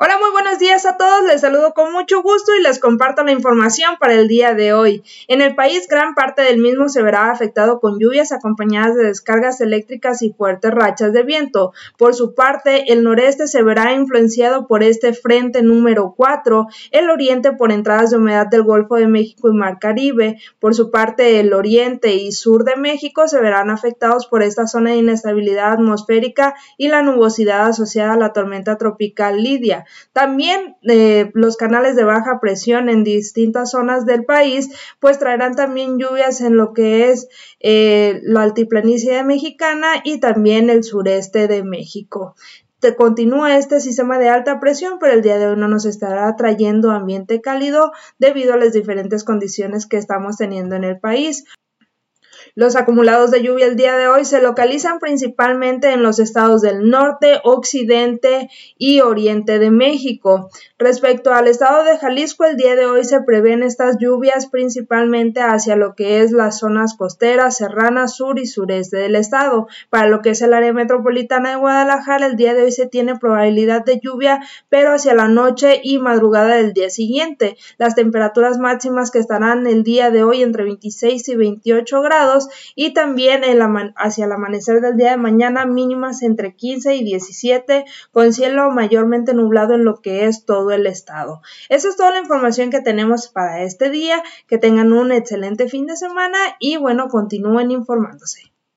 Hola, muy buenos días a todos. Les saludo con mucho gusto y les comparto la información para el día de hoy. En el país, gran parte del mismo se verá afectado con lluvias acompañadas de descargas eléctricas y fuertes rachas de viento. Por su parte, el noreste se verá influenciado por este frente número 4, el oriente por entradas de humedad del Golfo de México y Mar Caribe. Por su parte, el oriente y sur de México se verán afectados por esta zona de inestabilidad atmosférica y la nubosidad asociada a la tormenta tropical Lidia. También eh, los canales de baja presión en distintas zonas del país, pues traerán también lluvias en lo que es eh, la altiplanicie mexicana y también el sureste de México. Continúa este sistema de alta presión, pero el día de hoy no nos estará trayendo ambiente cálido debido a las diferentes condiciones que estamos teniendo en el país. Los acumulados de lluvia el día de hoy se localizan principalmente en los estados del norte, occidente y oriente de México. Respecto al estado de Jalisco, el día de hoy se prevén estas lluvias principalmente hacia lo que es las zonas costeras, serranas, sur y sureste del estado. Para lo que es el área metropolitana de Guadalajara, el día de hoy se tiene probabilidad de lluvia, pero hacia la noche y madrugada del día siguiente. Las temperaturas máximas que estarán el día de hoy entre 26 y 28 grados y también hacia el amanecer del día de mañana mínimas entre 15 y 17 con cielo mayormente nublado en lo que es todo el estado. Esa es toda la información que tenemos para este día. Que tengan un excelente fin de semana y bueno, continúen informándose.